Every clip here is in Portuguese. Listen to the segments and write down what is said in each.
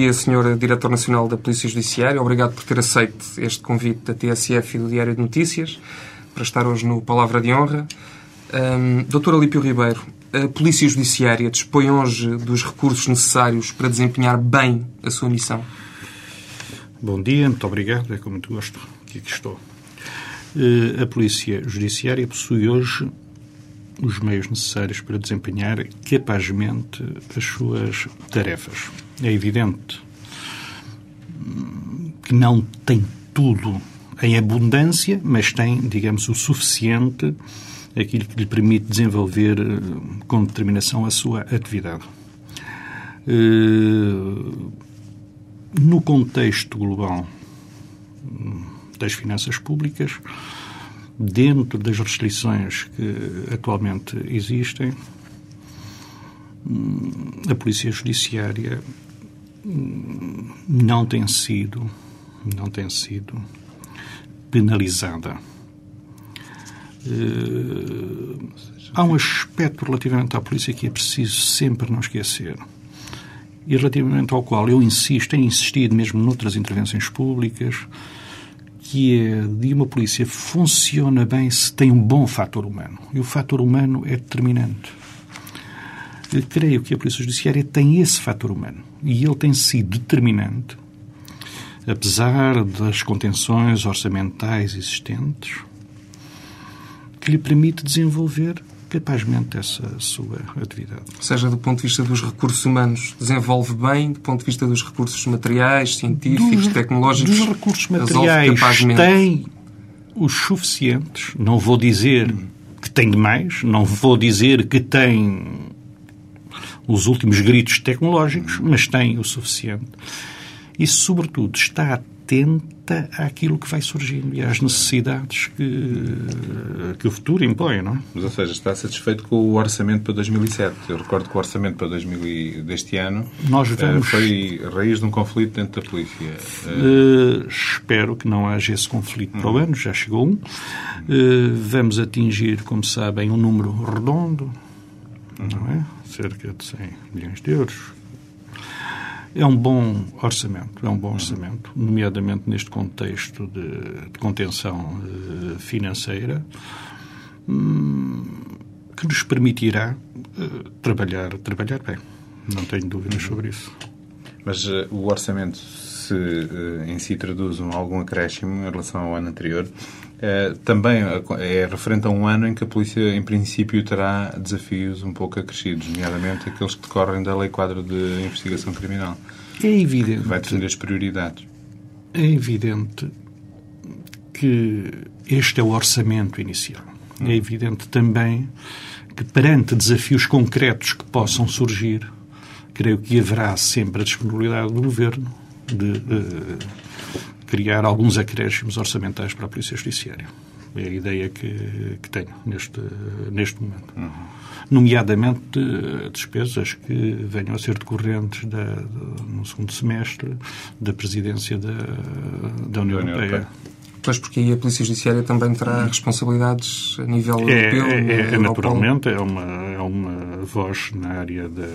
dia, Sr. Diretor Nacional da Polícia Judiciária. Obrigado por ter aceito este convite da TSF e do Diário de Notícias para estar hoje no Palavra de Honra. Um, Doutor Alípio Ribeiro, a Polícia Judiciária dispõe hoje dos recursos necessários para desempenhar bem a sua missão? Bom dia, muito obrigado. É com muito gosto que aqui estou. Eh, a Polícia Judiciária possui hoje os meios necessários para desempenhar capazmente as suas tarefas. É evidente que não tem tudo em abundância, mas tem, digamos, o suficiente, aquilo que lhe permite desenvolver eh, com determinação a sua atividade. Eh, no contexto global hum, das finanças públicas, dentro das restrições que atualmente existem, a Polícia Judiciária não tem sido não tem sido penalizada. Eh, há um aspecto relativamente à polícia que é preciso sempre não esquecer e relativamente ao qual eu insisto, tenho insistido mesmo noutras intervenções públicas, que é de uma polícia funciona bem se tem um bom fator humano. E o fator humano é determinante. Eu creio que a Polícia Judiciária tem esse fator humano. E ele tem sido determinante, apesar das contenções orçamentais existentes, que lhe permite desenvolver capazmente essa sua atividade. Ou seja, do ponto de vista dos recursos humanos, desenvolve bem, do ponto de vista dos recursos materiais, científicos, dos, tecnológicos. Dos recursos materiais tem os suficientes. Não vou dizer que tem demais, não vou dizer que tem os últimos gritos tecnológicos, mas tem o suficiente. E, sobretudo, está atenta àquilo que vai surgindo e às necessidades que, que o futuro impõe, não é? Mas, ou seja, está satisfeito com o orçamento para 2007. Eu recordo que o orçamento para 2000 deste ano Nós eh, vamos... foi raiz de um conflito dentro da polícia. Uh, espero que não haja esse conflito para o ano, já chegou um. Uh, vamos atingir, como sabem, um número redondo, não é? cerca de 100 milhões de euros é um bom orçamento, é um bom orçamento, nomeadamente neste contexto de, de contenção uh, financeira, um, que nos permitirá uh, trabalhar, trabalhar bem. Não tenho dúvidas sobre isso. Mas uh, o orçamento, se em si traduz um, algum acréscimo em relação ao ano anterior, é, também é referente a um ano em que a polícia, em princípio, terá desafios um pouco acrescidos, nomeadamente aqueles que decorrem da Lei Quadro de Investigação Criminal. É evidente. Vai definir as prioridades. É evidente que este é o orçamento inicial. É evidente também que, perante desafios concretos que possam surgir, creio que haverá sempre a disponibilidade do Governo de. Uh, criar alguns acréscimos orçamentais para a Polícia Judiciária. É a ideia que, que tenho neste, neste momento. Uhum. Nomeadamente despesas que venham a ser decorrentes da, no segundo semestre da presidência da, da União, União Europeia. Europeia. Pois, porque aí a Polícia Judiciária também terá responsabilidades a nível é, europeu. É, é, naturalmente, é uma, é uma voz na área da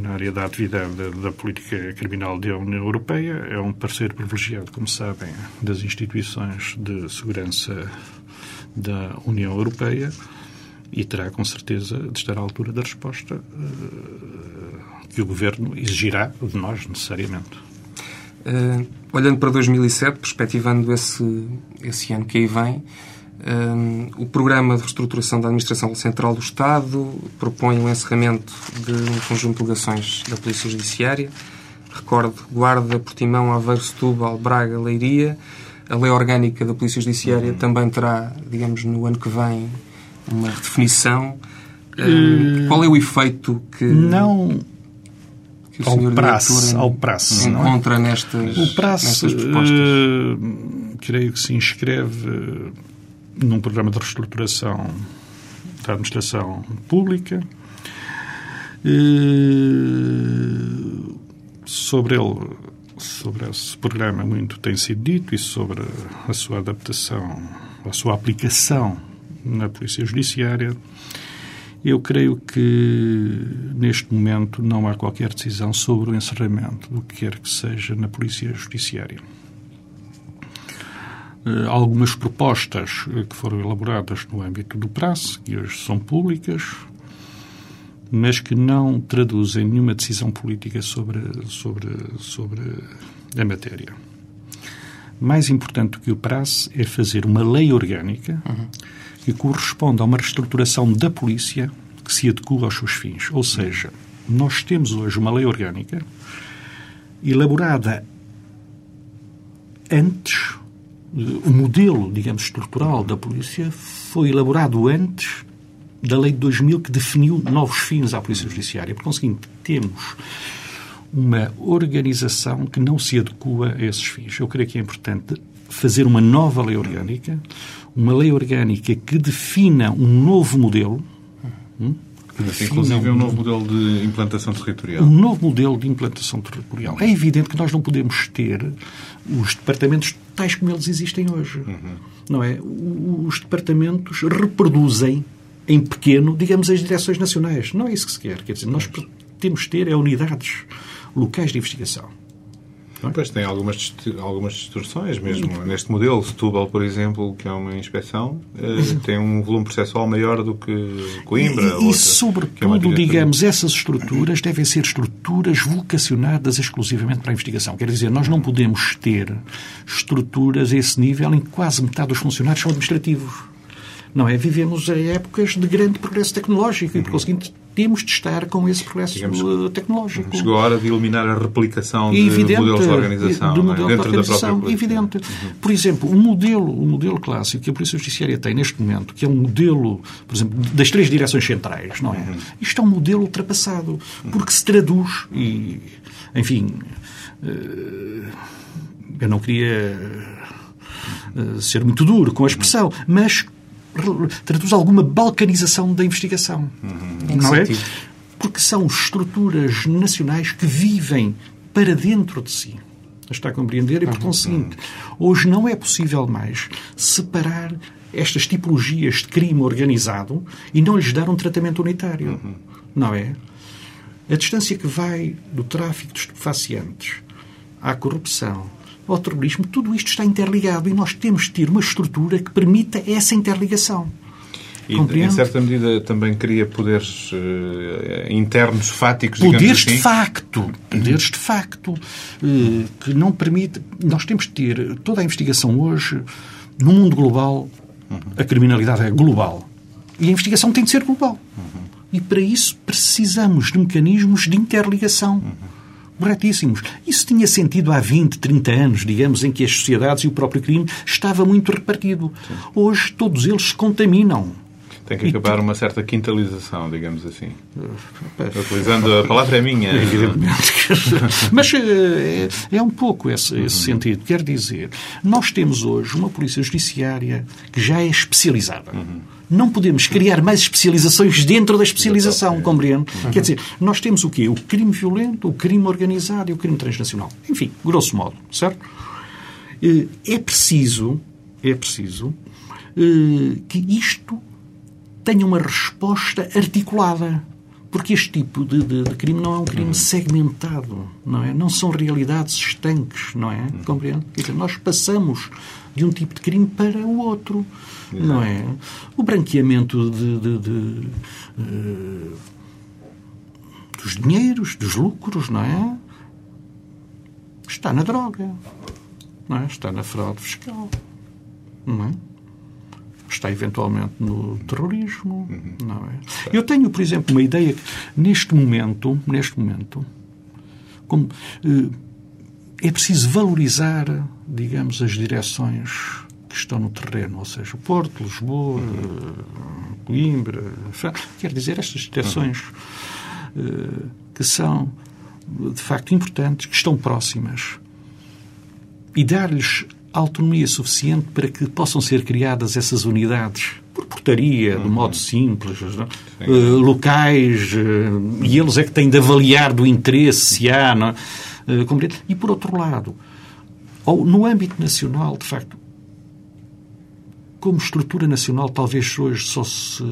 na área da atividade da, política criminal da União Europeia. É um parceiro privilegiado, como sabem, das instituições de segurança da União Europeia e terá, com certeza, de estar à altura da resposta uh, que o Governo exigirá de nós, necessariamente. Uh, olhando para 2007, perspectivando esse, esse ano que aí vem, um, o Programa de Reestruturação da Administração Central do Estado propõe o encerramento de um conjunto de delegações da Polícia Judiciária. Recordo Guarda, Portimão, Aveiro, Setúbal, Braga, Leiria. A Lei Orgânica da Polícia Judiciária uhum. também terá, digamos, no ano que vem, uma definição. Um, uh, qual é o efeito que... Não que o ao prazo, ao prazo, encontra é? nestas, o prazo, nestas propostas? Uh, creio que se inscreve num programa de reestruturação da administração pública. sobre ele, sobre esse programa, muito tem sido dito e sobre a sua adaptação, a sua aplicação na Polícia Judiciária. Eu creio que neste momento não há qualquer decisão sobre o encerramento do que quer que seja na Polícia Judiciária. Eh, algumas propostas eh, que foram elaboradas no âmbito do prazo, que hoje são públicas, mas que não traduzem nenhuma decisão política sobre, sobre, sobre a matéria. Mais importante do que o prazo é fazer uma lei orgânica uhum. que corresponda a uma reestruturação da polícia que se adequa aos seus fins. Ou seja, nós temos hoje uma lei orgânica elaborada antes o modelo, digamos, estrutural da polícia foi elaborado antes da lei de 2000 que definiu novos fins à polícia judiciária. Por conseguinte, temos uma organização que não se adequa a esses fins. Eu creio que é importante fazer uma nova lei orgânica, uma lei orgânica que defina um novo modelo, hum, Inclusive, é um novo modelo de implantação territorial. Um novo modelo de implantação territorial. É evidente que nós não podemos ter os departamentos tais como eles existem hoje. Uhum. Não é? Os departamentos reproduzem em pequeno, digamos, as direções nacionais. Não é isso que se quer. Quer dizer, nós temos de ter é unidades locais de investigação. É? Pois tem algumas, algumas distorções mesmo. Neste modelo, Setúbal, por exemplo, que é uma inspeção, eh, tem um volume processual maior do que Coimbra. E, e outra, sobretudo, é digamos, essas estruturas devem ser estruturas vocacionadas exclusivamente para a investigação. Quer dizer, nós não podemos ter estruturas a esse nível em que quase metade dos funcionários são administrativos. Não é? Vivemos em épocas de grande progresso tecnológico e, por conseguinte, temos de estar com esse progresso Digamos, uh, tecnológico. Chegou a hora de eliminar a replicação de evidente, modelos de organização, de modelo é? dentro de organização, da própria Evidente. Uhum. Por exemplo, o modelo, o modelo clássico que a Polícia Judiciária tem neste momento, que é um modelo, por exemplo, das três direções centrais, não é? Uhum. Isto é um modelo ultrapassado, porque se traduz e, enfim, uh, eu não queria uh, ser muito duro com a expressão, mas traduz alguma balcanização da investigação. Uhum. Não é? Porque são estruturas nacionais que vivem para dentro de si. Está a compreender? E, por conseguinte, hoje não é possível mais separar estas tipologias de crime organizado e não lhes dar um tratamento unitário. Uhum. Não é? A distância que vai do tráfico de estupefacientes à corrupção, ao terrorismo, tudo isto está interligado e nós temos de ter uma estrutura que permita essa interligação. E, em certa medida, também cria poderes uh, internos fáticos, Poderes assim. de facto. Poderes de facto. Uh, que não permite... Nós temos de ter toda a investigação hoje, no mundo global, a criminalidade é global. E a investigação tem de ser global. Uhum. E para isso precisamos de mecanismos de interligação. Uhum corretíssimos. Isso tinha sentido há 20, 30 anos, digamos, em que as sociedades e o próprio crime estava muito repartido. Sim. Hoje todos eles se contaminam. Tem que acabar uma certa quintalização, digamos assim. Utilizando a palavra é minha. Evidentemente. Mas é, é um pouco esse, esse uhum. sentido. Quer dizer, nós temos hoje uma polícia judiciária que já é especializada. Uhum não podemos criar mais especializações dentro da especialização, compreende? Uhum. Quer dizer, nós temos o quê? O crime violento, o crime organizado e o crime transnacional. Enfim, grosso modo, certo? Eh, é preciso, é preciso eh, que isto tenha uma resposta articulada. Porque este tipo de, de, de, crime não é um crime uhum. segmentado, não é? Não são realidades estanques, não é? Uhum. Compreende? Quer dizer, nós passamos de um tipo de crime para o outro. Exato. Não é? O branqueamento de, de, de uh, dos dinheiros, dos lucros, não é? Está na droga. Não é? Está na fraude fiscal. Não é? Está eventualmente no terrorismo. Uhum. Não é? Eu tenho, por exemplo, uma ideia que neste momento, neste momento, como, uh, é preciso valorizar, digamos, as direções que estão no terreno, ou seja, Porto, Lisboa, Coimbra, quer dizer, estas direções uh, que são de facto importantes, que estão próximas e dar-lhes autonomia suficiente para que possam ser criadas essas unidades? Por portaria, de modo simples, uh, locais, uh, e eles é que têm de avaliar do interesse se há. Não, uh, e por outro lado, ou no âmbito nacional, de facto, como estrutura nacional, talvez hoje só se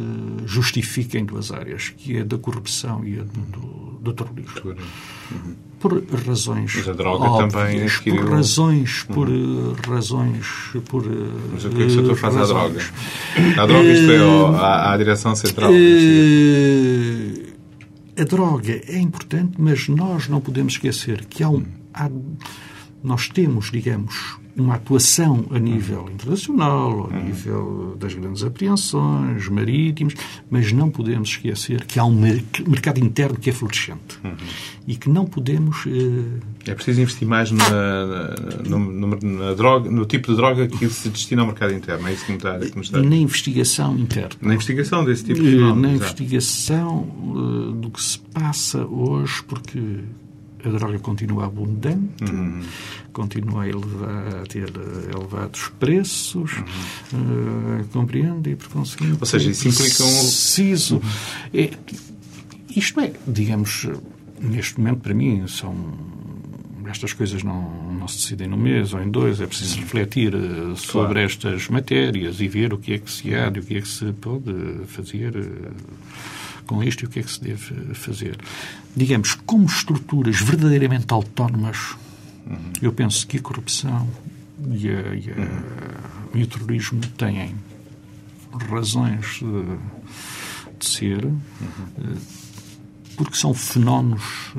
justifique em duas áreas, que é da corrupção e a do, do terrorismo. Uhum. Por razões Mas a droga óbvias, também adquiriu... por razões, por uhum. razões, por Mas o que é que o senhor faz à droga? A droga, isto é, à, à direção central? Uh, a droga é importante, mas nós não podemos esquecer que há um, há, nós temos, digamos, uma atuação a nível internacional, a nível das grandes apreensões, marítimos, mas não podemos esquecer que há um mercado interno que é florescente uhum. e que não podemos. Uh... É preciso investir mais na, no, no, na droga, no tipo de droga que se destina ao mercado interno. É isso que me está, que me está... Na investigação interna. Na investigação desse tipo de fenómeno. Na investigação uh, do que se passa hoje, porque a droga continua abundante, uhum. continua a, elevar, a, ter elevados preços, uhum. uh, compreende? E, por conseguinte, Ou seja, isso implica um... Preciso. É, isto é, digamos, neste momento, para mim, são estas coisas não, não se decidem num mês ou em dois, é preciso refletir uh, sobre claro. estas matérias e ver o que é que se há e o que é que se pode fazer. Com isto e o que é que se deve fazer. Digamos, como estruturas verdadeiramente autónomas, uhum. eu penso que a corrupção e, a, e, a, uhum. e o terrorismo têm razões de, de ser, uhum. porque são fenómenos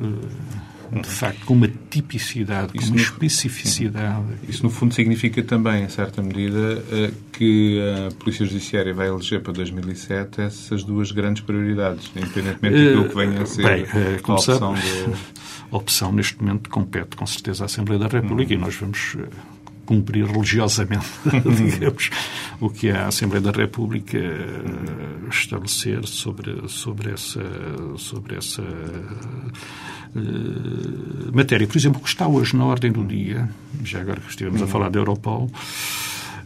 de facto, com uma tipicidade, com uma especificidade. Isso, no fundo, significa também, em certa medida, eh, que a Polícia Judiciária vai eleger para 2007 essas duas grandes prioridades, independentemente daquilo que venha a ser Bem, eh, a opção de... A opção, neste momento, compete, com certeza, à Assembleia da República hum. e nós vamos eh, cumprir religiosamente, digamos, o que a Assembleia da República estabelecer sobre, sobre essa, sobre essa uh, matéria. Por exemplo, o que está hoje na ordem do dia, já agora que estivemos a falar da Europol,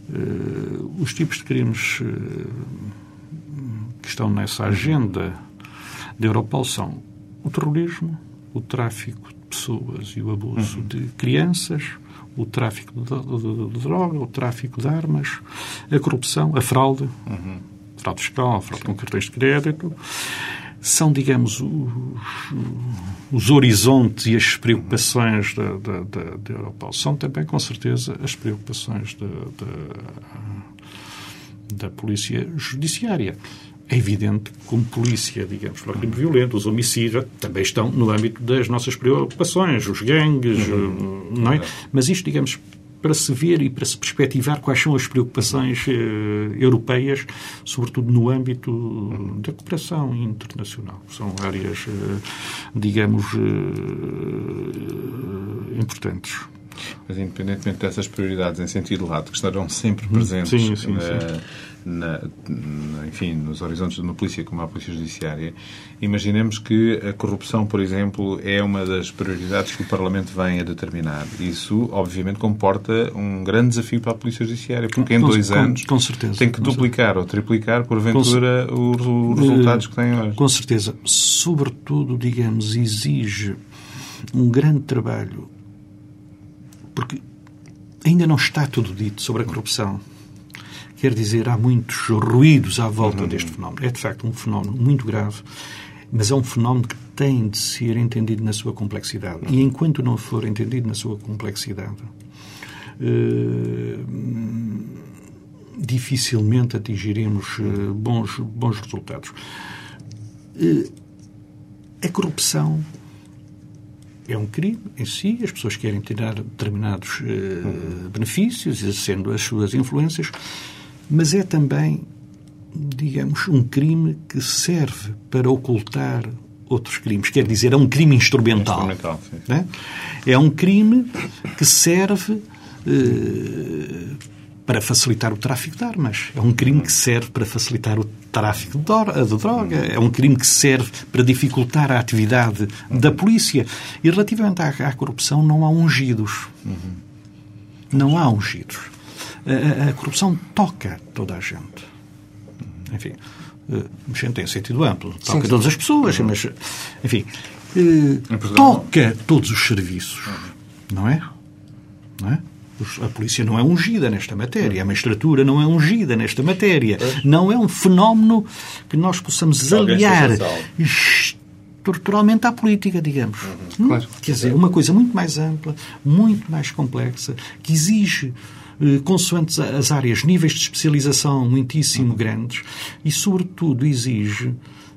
uh, os tipos de crimes que estão nessa agenda da Europol são o terrorismo, o tráfico de pessoas e o abuso uhum. de crianças, o tráfico de, droga, o tráfico de armas, a corrupção, a fraude, uhum. fraude fiscal, fraude com cartões de crédito. São, digamos, os, os horizontes e as preocupações da, da, da, da Europol. São também, com certeza, as preocupações da, da, da Polícia Judiciária. É evidente como polícia, digamos, para o crime violento, os homicídios, também estão no âmbito das nossas preocupações, os gangues, uhum. não é? Mas isto, digamos, para se ver e para se perspectivar quais são as preocupações eh, europeias, sobretudo no âmbito da cooperação internacional. São áreas, eh, digamos, eh, importantes. Mas, independentemente dessas prioridades em sentido lato, que estarão sempre presentes sim, sim, sim na, enfim, nos horizontes de uma polícia como a Polícia Judiciária, imaginemos que a corrupção, por exemplo, é uma das prioridades que o Parlamento vem a determinar. Isso, obviamente, comporta um grande desafio para a Polícia Judiciária, porque em dois com, anos com certeza, tem que duplicar ou triplicar, porventura, com, os resultados que tem hoje. Com certeza. Sobretudo, digamos, exige um grande trabalho, porque ainda não está tudo dito sobre a corrupção. Quer dizer, há muitos ruídos à volta uhum. deste fenómeno. É, de facto, um fenómeno muito grave, mas é um fenómeno que tem de ser entendido na sua complexidade. E enquanto não for entendido na sua complexidade, uh, dificilmente atingiremos uh, bons, bons resultados. Uh, a corrupção é um crime em si, as pessoas querem tirar determinados uh, benefícios, exercendo as suas influências, mas é também, digamos, um crime que serve para ocultar outros crimes. Quer dizer, é um crime instrumental. instrumental né? É um crime que serve eh, para facilitar o tráfico de armas. É um crime que serve para facilitar o tráfico de droga. É um crime que serve para dificultar a atividade da polícia. E relativamente à, à corrupção, não há ungidos. Não há ungidos a, a corrupção toca toda a gente. Enfim, uh, gente em sentido amplo, toca sim, todas as pessoas, uhum. mas, enfim, uh, toca todos os serviços, uhum. não é? Não é? A polícia não é ungida nesta matéria, a magistratura não é ungida nesta matéria. Não é um fenómeno que nós possamos aliar estruturalmente à política, digamos. Uhum, claro. Quer dizer, uma coisa muito mais ampla, muito mais complexa, que exige eh, consoante as áreas, níveis de especialização muitíssimo grandes e, sobretudo, exige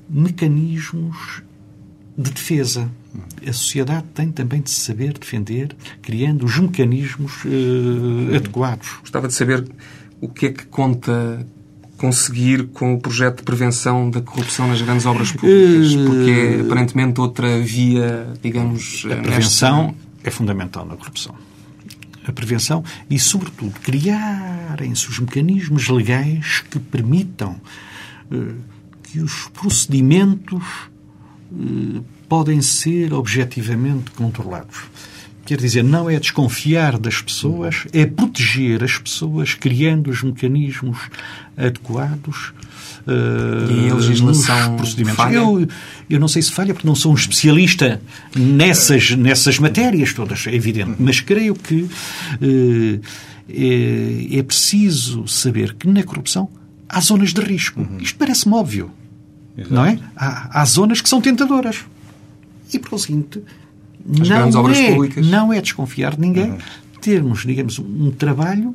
mecanismos de defesa. A sociedade tem também de saber defender, criando os mecanismos uh, adequados. Gostava de saber o que é que conta conseguir com o projeto de prevenção da corrupção nas grandes obras públicas, eh, porque é aparentemente outra via, digamos... A prevenção é fundamental na corrupção. A prevenção e, sobretudo, criarem-se os mecanismos legais que permitam uh, que os procedimentos uh, podem ser objetivamente controlados. Quer dizer, não é desconfiar das pessoas, é proteger as pessoas, criando os mecanismos adequados uh, e a legislação procedimentos. Falha? Eu, eu não sei se falha, porque não sou um especialista nessas, nessas matérias todas, é evidente, mas creio que uh, é, é, preciso saber que na corrupção há zonas de risco. Uhum. Isto parece-me óbvio, Exato. não é? Há, há zonas que são tentadoras. E, por seguinte, as não grandes obras é, públicas. Não é desconfiar de ninguém uhum. termos, digamos, um trabalho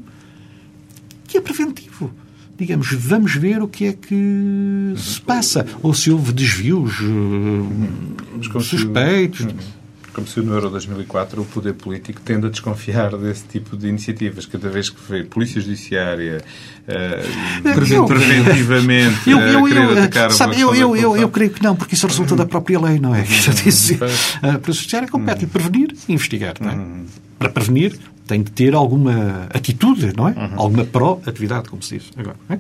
que é preventivo. Digamos, vamos ver o que é que uhum. se passa. Ou se houve desvios uhum. suspeitos. Uhum como se no Euro 2004 o poder político tende a desconfiar desse tipo de iniciativas. Cada vez que vê Polícia Judiciária uh, preventivamente eu, eu, eu, atacar sabe, eu, eu, eu, eu, creio que não, porque isso resulta da própria lei, não é? Uhum. A Polícia Judiciária compete uhum. prevenir e investigar. Não é? Uhum. Para prevenir, tem de ter alguma atitude, não é? Uhum. Alguma pró-atividade, como se diz agora. É?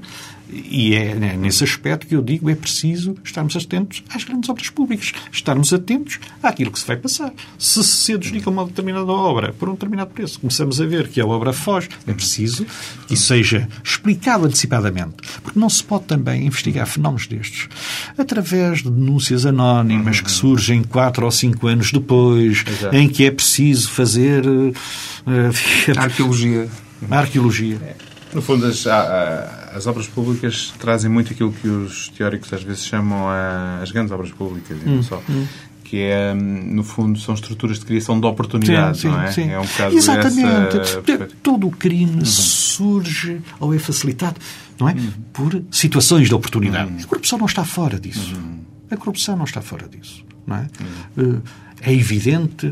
E é né, nesse aspecto que eu digo é preciso estarmos atentos às grandes obras públicas, estarmos atentos àquilo que se vai passar. Se se adjudica uma determinada obra por um determinado preço, começamos a ver que a obra foge, é preciso que isso seja explicado antecipadamente. Porque não se pode também investigar fenómenos destes através de denúncias anónimas que surgem quatro ou cinco anos depois, Exato. em que é preciso fazer. Uh, arqueologia. Arqueologia. No fundo, as, as obras públicas trazem muito aquilo que os teóricos às vezes chamam as grandes obras públicas, e não hum, só. Hum que é, no fundo, são estruturas de criação de oportunidades, não é? Sim. É um bocado Exatamente. Essa... Todo o crime uhum. surge ou é facilitado, não é? Uhum. Por situações de oportunidade. Uhum. A corrupção não está fora disso. Uhum. A corrupção não está fora disso, não é? Uhum. Eh, é evidente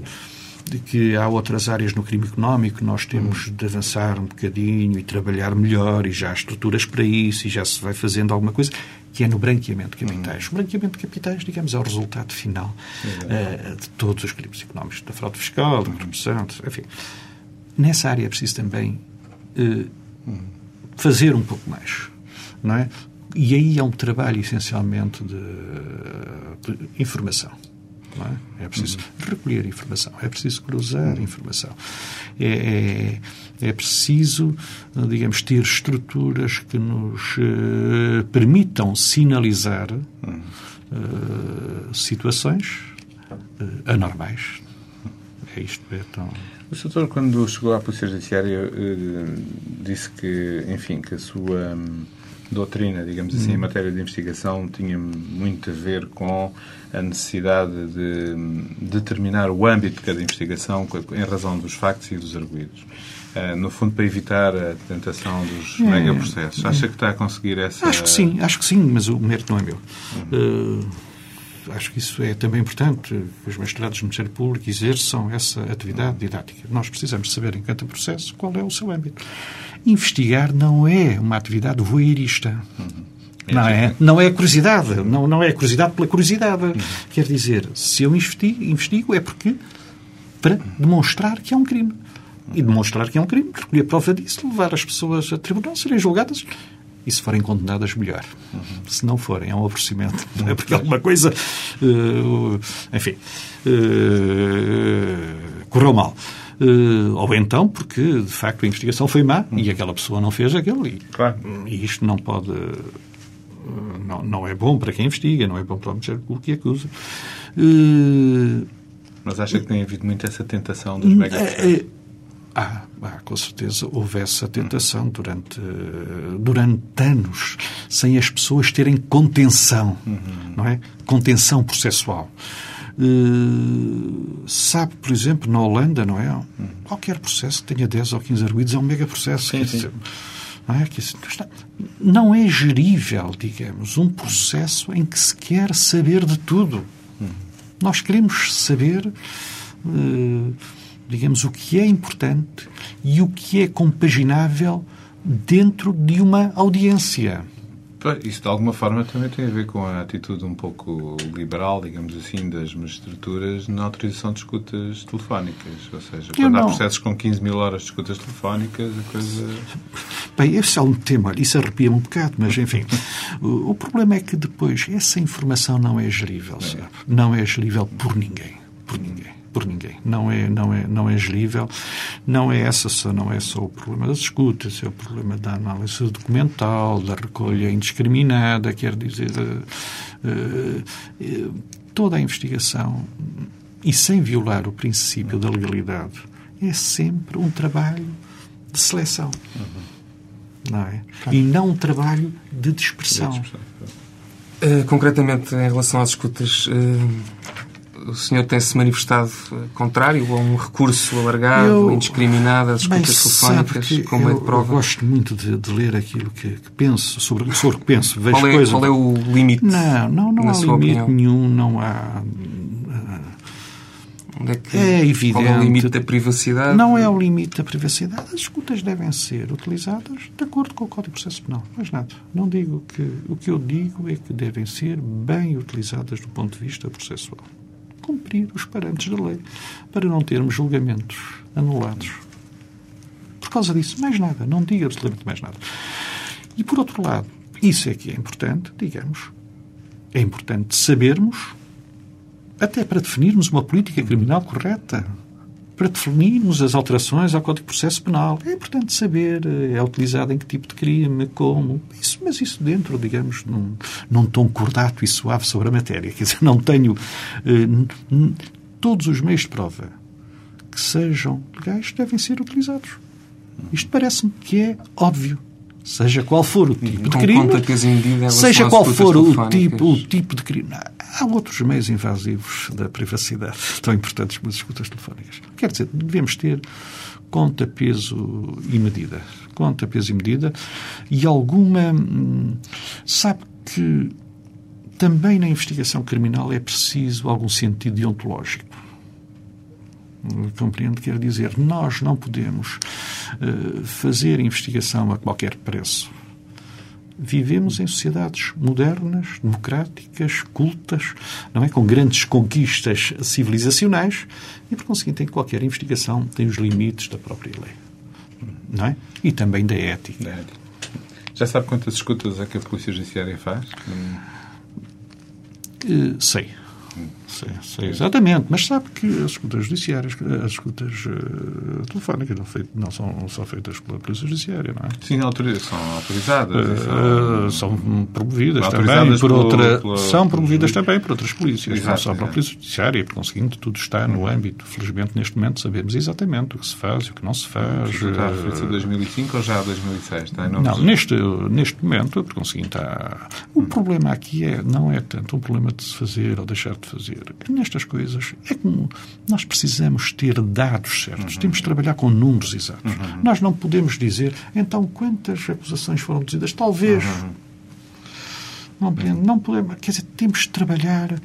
de que há outras áreas no crime económico nós temos de avançar um bocadinho e trabalhar melhor e já há estruturas para isso e já se vai fazendo alguma coisa que é no branqueamento de capitais. Uhum. O branqueamento de capitais, digamos, é o resultado final uh, de todos os crimes económicos, da fraude fiscal, da corrupção, enfim. Nessa área é preciso também uh, fazer um pouco mais, não é? E aí é um trabalho essencialmente de, de informação. É? é? preciso uhum. recolher informação, é preciso cruzar informação, é, é, é, preciso, digamos, ter estruturas que nos uh, permitam sinalizar uh, situações uh, anormais. É isto, é tão... O doutor, quando chegou à Polícia Judiciária, disse que, enfim, que a sua hum, doutrina, digamos assim, em uhum. matéria de investigação tinha muito a ver com a necessidade de determinar o âmbito de cada investigação em razão dos factos e dos arguídos. Uh, no fundo, para evitar a tentação dos é, megaprocessos. Acha que está a conseguir essa... Acho que sim, acho que sim, mas o mérito não é meu. Uhum. Uh, acho que isso é também importante, os mestrados do Ministério Público exerçam essa atividade didática. Nós precisamos saber, em cada processo, qual é o seu âmbito. Investigar não é uma atividade voyeurista. Uhum. Não é, não é curiosidade, não, não é curiosidade pela curiosidade. Uhum. Quer dizer, se eu investigo, investigo é porque para demonstrar que é um crime. E demonstrar que é um crime, recolher prova disso, levar as pessoas a tribunal, serem julgadas e se forem condenadas, melhor. Uhum. Se não forem, é um aborrecimento. Não é porque alguma coisa, uh, enfim, uh, correu mal. Uh, ou então porque, de facto, a investigação foi má e aquela pessoa não fez aquilo. E, claro. e isto não pode não, não é bom para quem investiga, não é bom para o Ministério Público que acusa. Uh, Mas acha que tem havido muito essa tentação dos mega há, há, com certeza, houve essa tentação durante, durante anos, sem as pessoas terem contenção, uhum. não é? Contenção processual. Uh, sabe, por exemplo, na Holanda, não é? Qualquer processo que tenha 10 ou 15 arguídos é um mega processo. Sim, sim. Não é? não é gerível, digamos, um processo em que se quer saber de tudo. Nós queremos saber. Uh, digamos, o que é importante e o que é compaginável dentro de uma audiência. Isso, de alguma forma, também tem a ver com a atitude um pouco liberal, digamos assim, das magistraturas na autorização de escutas telefónicas. Ou seja, quando há processos com 15 mil horas de escutas telefónicas, a coisa. Bem, esse é um tema, isso arrepia-me um bocado, mas enfim. o, o, problema é que depois essa informação não é gerível, é. Não é gerível por ninguém. Por ninguém por ninguém. Não é, não é, não é gerível. Não é essa só, não é só o problema das escutas, é o problema da análise documental, da recolha indiscriminada, quer dizer, uh, uh, toda a investigação e sem violar o princípio da legalidade é sempre um trabalho de seleção. Uhum. Não é? E não um trabalho de dispersão. Uh, concretamente, em relação às escutas, o senhor tem-se manifestado contrário a um recurso alargado, eu, indiscriminado às escutas telefónicas como eu, é de prova? Eu gosto muito de, de ler aquilo que, que, penso, sobre, sobre o que penso. Vejo qual, é, coisas... qual é o limite? Não, não, não há limite opinião? nenhum, não há. Onde é, que, é evidente. Qual é o limite da privacidade? Não é o limite da privacidade. As escutas devem ser utilizadas de acordo com o Código de Processo Penal. Mais nada. Não digo que. O que eu digo é que devem ser bem utilizadas do ponto de vista processual cumprir os parâmetros da lei para não termos julgamentos anulados. Por causa disso, mais nada. Não diga absolutamente mais nada. E, por outro lado, isso é que é importante, digamos, é importante sabermos, até para definirmos uma política criminal correta para definirmos as alterações ao Código de Processo Penal. É importante saber, eh, é utilizado em que tipo de crime, como. Isso, mas isso dentro, digamos, num, num tom cordato e suave sobre a matéria. Quer dizer, não tenho eh, todos os meios de prova que sejam legais devem ser utilizados. Isto parece-me que é óbvio seja qual for o tipo de crime, seja qual for o tipo, o tipo de crime. Há outros meios invasivos da privacidade tão importantes como as escutas telefónicas. Quer dizer, devemos ter conta, peso e medida. Conta, peso e medida. E alguma. Hum, sabe que também na investigação criminal é preciso algum sentido deontológico compreendo, quer dizer, nós não podemos uh, fazer investigação a qualquer preço. Vivemos em sociedades modernas, democráticas, cultas, não é? com grandes conquistas civilizacionais e, por conseguinte, em qualquer investigação tem os limites da própria lei. Não é? E também da ética. Da ética. Já sabe quantas escutas é que a Polícia Judiciária faz? Uh, sei. Sim, sim, exatamente. Mas sabe que as escutas judiciárias, as escutas uh, telefónicas não, não são, não são feitas pela Polícia Judiciária, não é? Sim, são autorizadas. Uh, são promovidas também por outra. Pela, são promovidas também por outras polícias, Exato, não só pela Polícia Judiciária. Por conseguinte, tudo está no âmbito. Felizmente, neste momento, sabemos exatamente o que se faz e o que não se faz. Está feito em 2005 ou já 2006? Está não, neste, neste momento, por conseguinte, há... o problema aqui é, não é tanto um problema de se fazer ou deixar de fazer nestas coisas é que nós precisamos ter dados certos, uhum. temos de trabalhar com números exatos. Uhum. Nós não podemos dizer, então, quantas acusações foram reduzidas? Talvez. Uhum. Não, não podemos, quer dizer, temos de trabalhar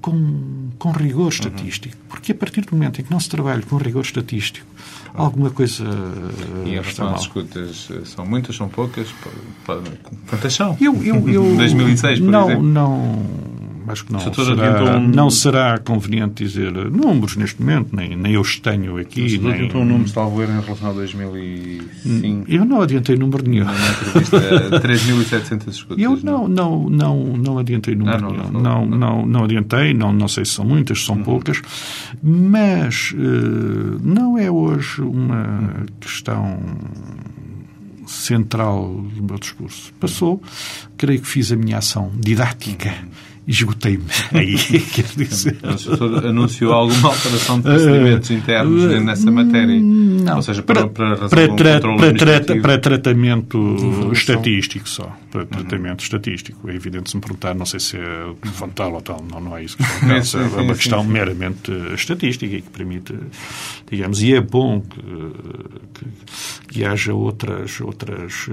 com, com rigor uhum. estatístico, porque a partir do momento em que não se trabalha com rigor estatístico, alguma coisa. E em relação escutas, são muitas, são poucas? Quantas são? Eu, eu, eu 2006, por não, exemplo? Não, acho que não será, um... não será conveniente dizer números neste momento, nem, nem eu os tenho aqui. Mas nem... adiantou um número, erro, em relação a 2005? Eu não adiantei número nenhum. Na entrevista, 3.700 escutas. Eu não, não, não, não adiantei número ah, não, nenhum. Não, não, não, não adiantei, não, não sei se são muitas, se são uhum. poucas, mas uh, não é hoje uma questão central do meu discurso. Passou, creio que fiz a minha ação didática uhum esgotei-me aí, quer dizer. Anunciou alguma alteração de procedimentos internos uh, nessa matéria? Não. Ou seja, para, para, para, para, para, para tratamento estatístico só. Para tratamento uhum. estatístico. É evidente, se me perguntar, não sei se é tal ou tal, não, não é isso. Que é, sim, é uma sim, questão sim, meramente estatística e que permite, digamos, e é bom que, que, que haja outras, outras.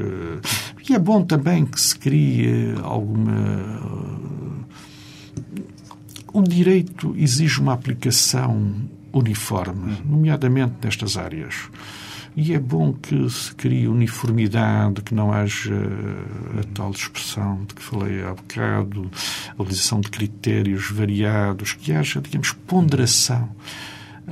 E é bom também que se crie alguma o direito exige uma aplicação uniforme, nomeadamente nestas áreas. E é bom que se crie uniformidade, que não haja a tal expressão de que falei há bocado, a utilização de critérios variados, que haja, digamos, ponderação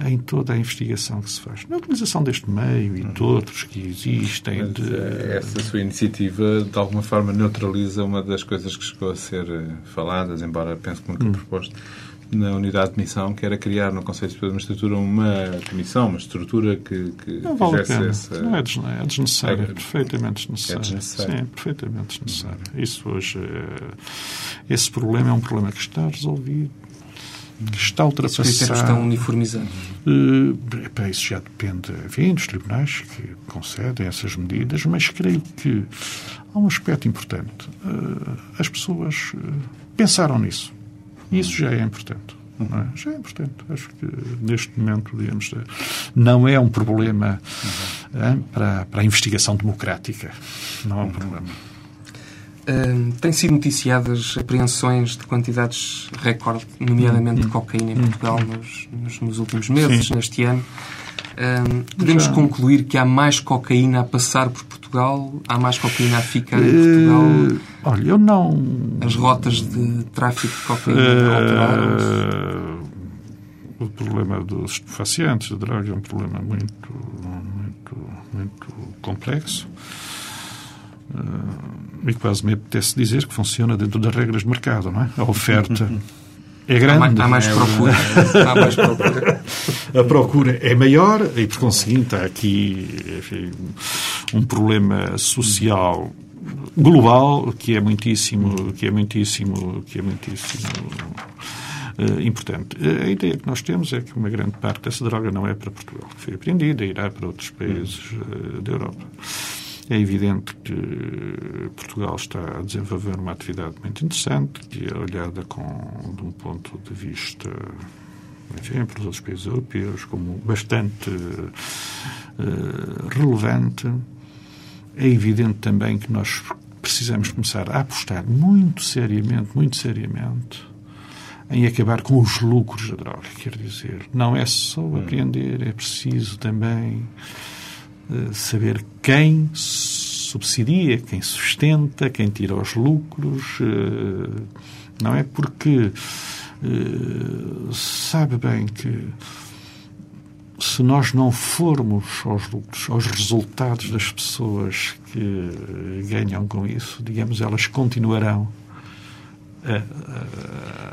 em toda a investigação que se faz. Na utilização deste meio e de outros que existem. De... Eh, essa sua iniciativa, de alguma forma, neutraliza uma das coisas que chegou a ser eh, faladas, embora penso que nunca hum. proposto, na unidade de missão, que era criar no Conselho de Administratura uma comissão, uma estrutura que, que não vale essa... Não é, desnecessário, é desnecessário, é perfeitamente desnecessário. É desnecessário. Sim, perfeitamente desnecessário. Isso hoje, é... esse problema é um problema que está resolvido que está ultrapassado. Critérios estão uniformizados? Uh, isso já depende, enfim, dos tribunais que concedem essas medidas, mas creio que há um aspecto importante. Uh, as pessoas uh, pensaram nisso. E isso já é importante. É? Já é importante. Acho que neste momento, digamos, não é um problema para, para a investigação democrática. Não é um problema. Uh, têm sido noticiadas apreensões de quantidades recorde, nomeadamente de cocaína em Portugal nos, nos últimos meses, Sim. neste ano. Uh, podemos Já. concluir que há mais cocaína a passar por Portugal? Há mais cocaína a ficar em Portugal? Uh, olha, eu não. As rotas de tráfico de cocaína uh, alteraram-se? O problema dos estupefacientes, de droga, é um problema muito, muito, muito complexo. Uh, e quase me apetece dizer que funciona dentro das regras de mercado, não é? A oferta é grande. Há mais, há mais procura. há mais procura. A procura é maior e, por conseguinte, há aqui enfim, um problema social global que é muitíssimo, que é muitíssimo, que é muitíssimo uh, importante. A ideia que nós temos é que uma grande parte dessa droga não é para Portugal, que foi apreendida, irá para outros países uh, da Europa. É evidente que Portugal está a desenvolver uma atividade muito interessante, que é olhada com, de um ponto de vista enfim, para os outros países europeus, como bastante uh, relevante. É evidente também que nós precisamos começar a apostar muito seriamente, muito seriamente, em acabar com os lucros da droga. Quer dizer, não é só hum. apreender, é preciso também saber quem subsidia, quem sustenta, quem tira os lucros. Eh, não é porque eh, sabe bem que se nós não formos aos lucros, aos resultados das pessoas que ganham com isso, digamos, elas continuarão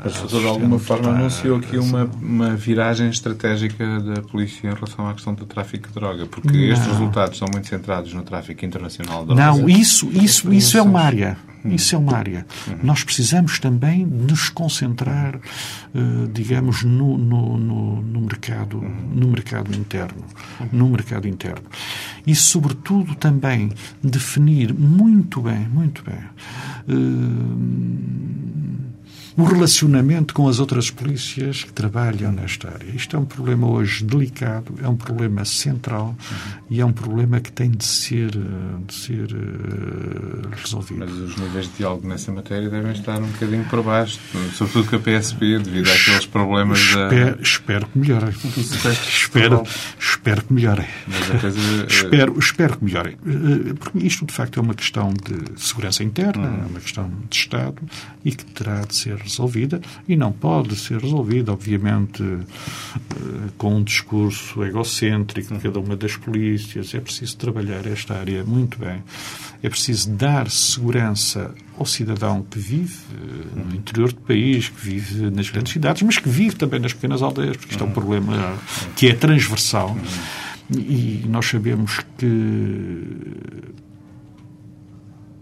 mas, de alguma forma, anunciou aqui uma, uma viragem estratégica da polícia em relação à questão do tráfico de droga, porque não. estes resultados são muito centrados no tráfico internacional de droga. Não, isso, isso, isso é uma área. Isso é uma área. Uhum. Nós precisamos também nos concentrar, uh, digamos, no, no, no, no, mercado, no mercado interno. No mercado interno. E, sobretudo, também definir muito bem, muito bem, uh, o relacionamento com as outras polícias que trabalham nesta área. Isto é um problema hoje delicado, é um problema central uhum. e é um problema que tem de ser, de ser uh, resolvido. Mas os níveis de diálogo nessa matéria devem estar um bocadinho por baixo, sobretudo com a PSP, devido àqueles problemas espero, da... Espero que melhorem. espero, espero que melhorem. Coisa... Eh, espero, espero que melhorem. Eh, porque isto, de facto, é uma questão de segurança interna, uhum. é uma questão de Estado e que terá de ser resolvida e não pode ser resolvida, obviamente, eh, com um discurso egocêntrico de cada uma das polícias. É preciso trabalhar esta área muito bem. É preciso dar segurança ao cidadão que vive eh, no interior do país, que vive nas grandes cidades, mas que vive também nas pequenas aldeias, porque isto é um problema que é transversal. E nós sabemos que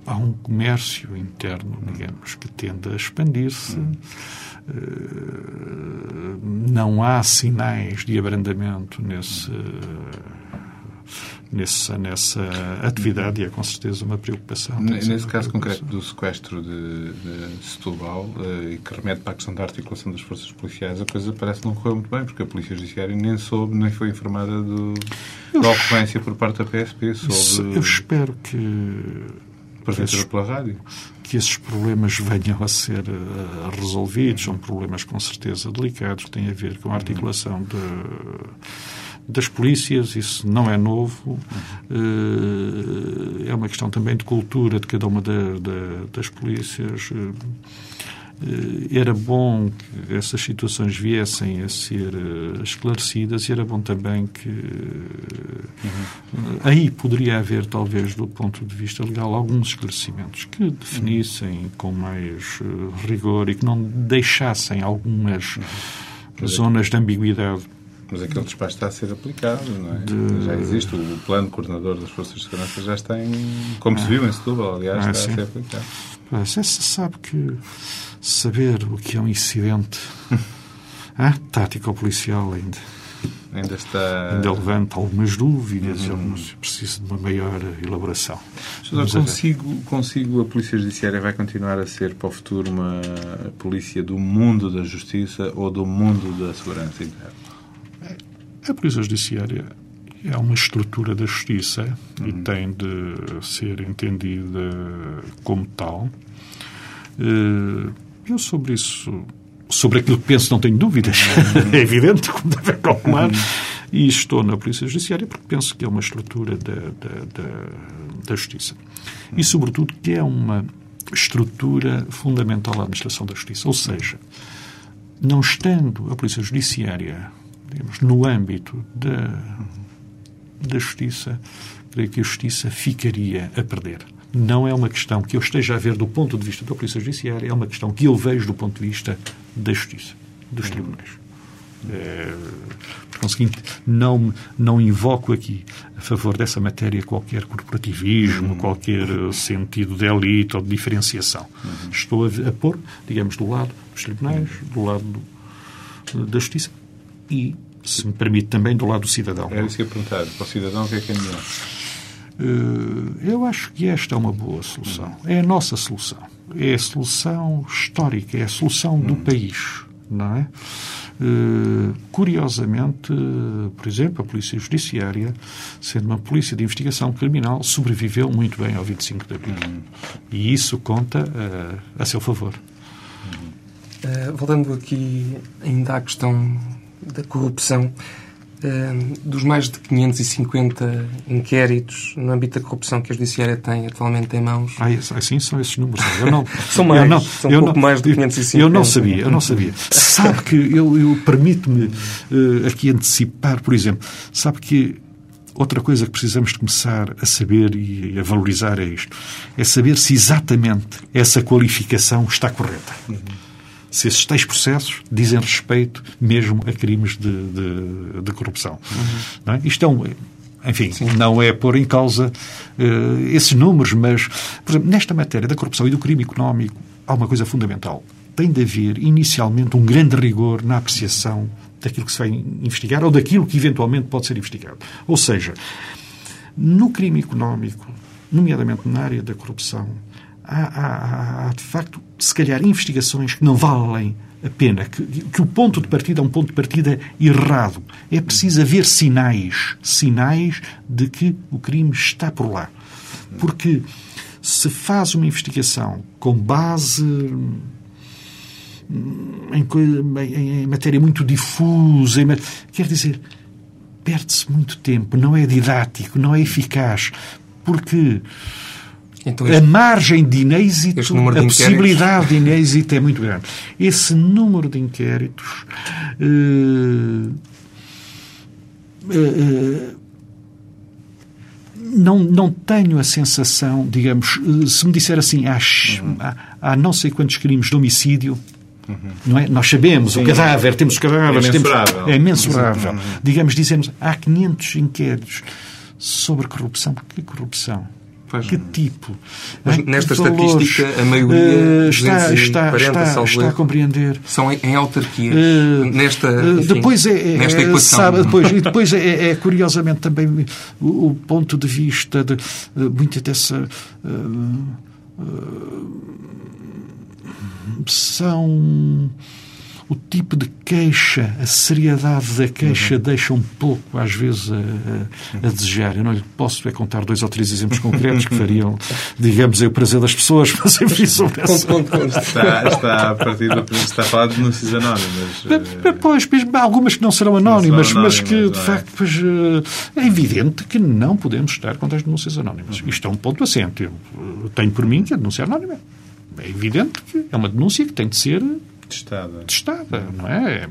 há um comércio interno, digamos, que tende a expandir-se. Não há sinais de abrandamento nesse nessa, nessa atividade e é com certeza uma preocupação. Nesse caso concreto do sequestro de, de Setúbal uh, e que remete para a questão da articulação das forças policiais, a coisa parece não correr muito bem, porque a Polícia Judiciária nem soube, nem foi informada do, da ocorrência por parte da PSP sobre... Eu espero que... Porventura pela rádio? que esses problemas venham a ser uh, resolvidos. São problemas com certeza delicados que têm a ver com a articulação de das polícias, isso não é novo. Eh, é uma questão também de cultura de cada uma das polícias. Eh, era bom que essas situações viessem a ser eh, esclarecidas e era bom também que uhum. aí poderia haver, talvez, do ponto de vista legal, alguns esclarecimentos que definissem com mais rigor e que não deixassem algumas uhum. zonas de ambiguidade mas aquele despacho está a ser aplicado, não é? De... Já existe. O plano coordenador das Forças de Segurança já está em. Como se viu em Setúbal, aliás, ah, está sim. a ser aplicado. Ah, você sabe que saber o que é um incidente ah, tático policial ainda. Ainda está. Ainda levanta algumas dúvidas, uhum. preciso de uma maior elaboração. consigo, consigo, a Polícia Judiciária vai continuar a ser para o futuro uma polícia do mundo da justiça ou do mundo da segurança interna? A Polícia Judiciária é uma estrutura da justiça uhum. e tem de ser entendida como tal. Eh, eu sobre isso, sobre aquilo que penso, não tenho dúvidas. Uhum. é evidente, como deve calcular. Uhum. E estou na Polícia Judiciária porque penso que é uma estrutura da, da, da, da justiça. E, sobretudo, que é uma estrutura fundamental da administração da justiça. Ou seja, não estando a Polícia Judiciária digamos, no âmbito da, da justiça, creio que a justiça ficaria a perder. Não é uma questão que eu esteja a ver do ponto de vista da Polícia Judiciária, é uma questão que eu vejo do ponto de vista da justiça, dos tribunais. É, por conseguinte, não, não invoco aqui a favor dessa matéria qualquer corporativismo, uhum. qualquer sentido de elite ou de diferenciação. Uhum. Estou a, a, pôr, digamos, do lado dos tribunais, do lado do, da justiça, e, se me permite, também do lado do cidadão. É isso que eu ia perguntar. Para o cidadão, o que é que é melhor? Eh, eu acho que esta é uma boa solução. É a nossa solução. É a solução histórica, é a solução do hum. país. Não é? Uh, curiosamente, por exemplo, a Polícia Judiciária, sendo uma polícia de investigação criminal, sobreviveu muito bem ao 25 de Abril. Hum. E isso conta uh, a seu favor. Uh, voltando aqui ainda à questão da corrupção. Uh, dos mais de 550 inquéritos no âmbito da corrupção que a Judiciária tem atualmente em mãos. Ah, assim são esses números. Eu não, são mais, não, são um pouco não, mais de 550. Eu não sabia, eu não sabia. sabe que eu, eu permito-me uh, aqui antecipar, por exemplo, sabe que outra coisa que precisamos de começar a saber e a valorizar é isto. É saber se exatamente essa qualificação está correta. Uhum se esses tais processos dizem respeito mesmo a crimes de, de, de corrupção. Uhum. É? Isto é um, enfim, Sim. não é pôr em causa uh, esses números, mas, por exemplo, nesta matéria da corrupção e do crime económico, há uma coisa fundamental. Tem de haver, inicialmente, um grande rigor na apreciação daquilo que se vai investigar ou daquilo que eventualmente pode ser investigado. Ou seja, no crime económico, nomeadamente na área da corrupção, há, há, há, de facto, se calhar, investigações que não valem a pena, que, que, o ponto de partida é um ponto de partida errado. É preciso haver sinais, sinais de que o crime está por lá. Porque se faz uma investigação com base em, em, em matéria muito difusa, em, quer dizer, perde-se muito tempo, não é didático, não é eficaz, porque então, este, a margem de inêxito, a possibilidade de inêxito é muito grande. Esse número de inquéritos uh, uh, não, não tenho a sensação, digamos, se me disser assim, há, uhum. há, há não sei quantos crimes de homicídio, Uhum. Não é? Nós sabemos, Sim, o cadáver, temos cadáveres, é mensurável. Temos, é mensurável. Uhum. Digamos, dizemos, há 500 inquéritos sobre corrupção. Que corrupção? Pois. Que tipo? Mas nesta estatística, a maioria uh, está, está, está, está a compreender. São em, em autarquias. Uh, nesta, enfim, depois é, é, nesta equação. Sabe, depois, e depois é, é, curiosamente também o, o, ponto de vista de uh, muita dessa. são o tipo de queixa, a seriedade da queixa uhum. deixa um pouco, às vezes, a, a, desejar. Eu não lhe posso é contar dois ou três exemplos concretos que fariam, digamos, o prazer das pessoas, mas enfim, sobre essa... Está, está a partir do está a falar de denúncias anónimas. Eh, pois, algumas que não serão anónimas, não mas que, de é? facto, pois, eh, é evidente que não podemos estar contra as denúncias anónimas. Uhum. Isto é um ponto assente. Eu tenho por mim que a denúncia anónima é evidente que é uma denúncia que tem de ser testada. Testada, não é?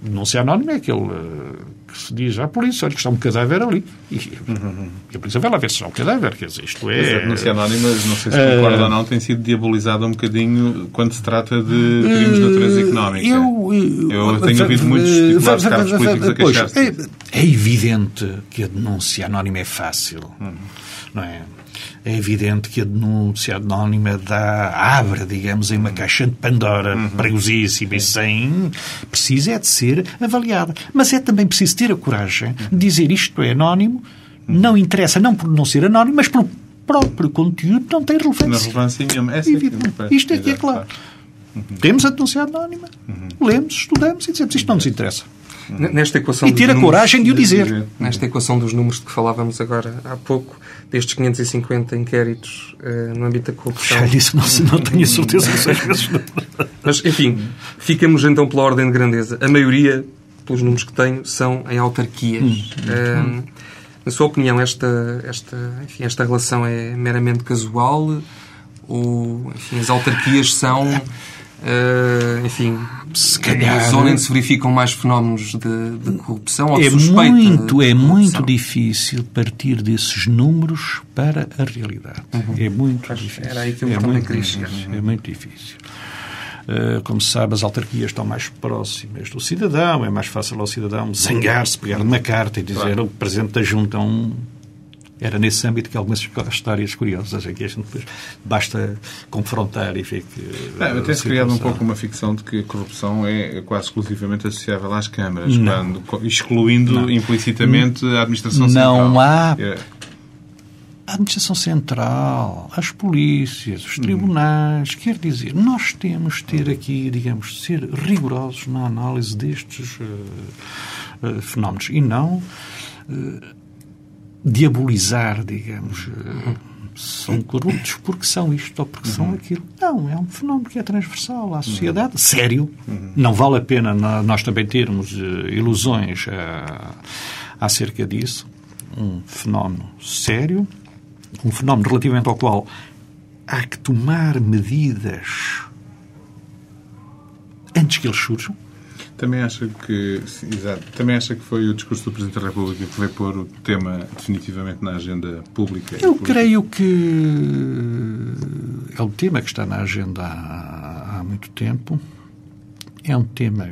Denúncia anónima é aquele eh, que se diz à polícia, olha que está um cadáver ali. E, uhum. e a polícia vai lá ver se está um cadáver. Quer dizer, isto é... A denúncia anónima, não sei se concorda uh, ou não, tem sido diabilizada um bocadinho quando se trata de crimes de natureza económica. Eu, eu, eu tenho ouvido muitos titulares de cargos políticos a queixar-se. É, é, evidente que a denúncia anónima é fácil. Uhum. Não é? É evidente que a denúncia anónima dá, abre, digamos, em uma caixa de Pandora uhum. perigosíssima e sem. Precisa é de ser avaliada. Mas é também preciso ter a coragem de dizer isto é anónimo, não interessa, não por não ser anónimo, mas pelo próprio conteúdo não tem relevância. Não relevância nenhuma. É isto aqui é claro. Uhum. Temos a denúncia anónima, uhum. lemos, estudamos e dizemos isto não nos interessa. Nesta equação e ter a coragem de o dizer. Nesta equação dos números de que falávamos agora há pouco, destes 550 inquéritos uh, no âmbito da corrupção. Já disse, não, não tenho a certeza que seis vezes. Mas, enfim, ficamos então pela ordem de grandeza. A maioria, pelos números que tenho, são em autarquias. Hum. Uh, na sua opinião, esta, esta, enfim, esta relação é meramente casual? Ou enfim, as autarquias são Uh, enfim, se calhar, zona onde se verificam mais fenómenos de, de corrupção ou de é muito É muito difícil partir desses números para a realidade. Uhum. É muito difícil. Era aí que eu é também queria chegar. É muito difícil. Uh, como se sabe, as autarquias estão mais próximas do cidadão, é mais fácil ao cidadão zangar-se, pegar uma carta e dizer claro. o Presidente da Junta um era nesse âmbito que algumas histórias curiosas aqui a gente depois basta confrontar e ver que. Não, tem-se criado um pouco uma ficção de que a corrupção é quase exclusivamente associável às câmaras, quando, excluindo não. implicitamente a administração central. Não há. É. A administração central, as polícias, os tribunais, uhum. quer dizer, nós temos de ter aqui, digamos, ser rigorosos na análise destes uh, uh, fenómenos e não uh, diabolizar, digamos, eh, são corruptos porque são isto ou porque são uhum. aquilo. Não, é um fenómeno que é transversal à sociedade, uhum. sério. Uhum. Não vale a pena nós também termos uh, ilusões uh, acerca disso. Um fenómeno sério, um fenómeno relativamente ao qual há que tomar medidas antes que eles surjam. Também acha que, exato, também acha que foi o discurso do Presidente da República que veio pôr o tema definitivamente na agenda pública? Eu creio que é um tema que está na agenda há, há muito tempo. É um tema.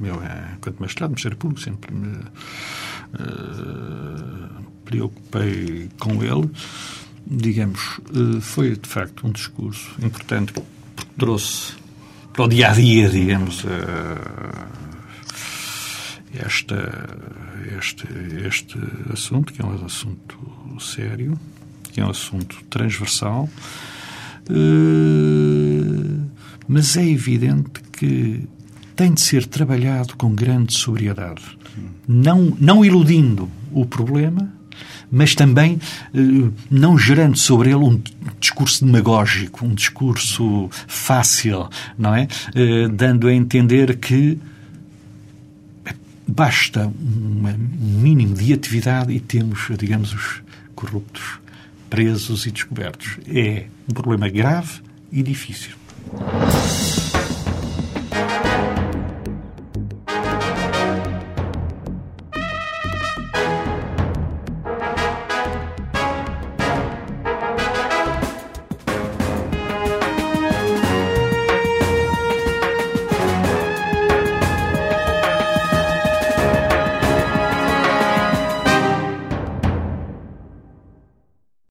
Eu, é, quanto mestrado Ministério Público, sempre me uh, preocupei com ele. Digamos, uh, foi de facto um discurso importante porque trouxe para o dia a dia, digamos, eh, esta, este, este assunto, que é um assunto sério, que é um assunto transversal, eh, mas é evidente que tem de ser trabalhado com grande sobriedade, não, não iludindo o problema, mas também eh, não gerando sobre ele um discurso demagógico, um discurso fácil, não é? Eh, dando a entender que basta um mínimo de atividade e temos, digamos, os corruptos presos e descobertos. É um problema grave e difícil.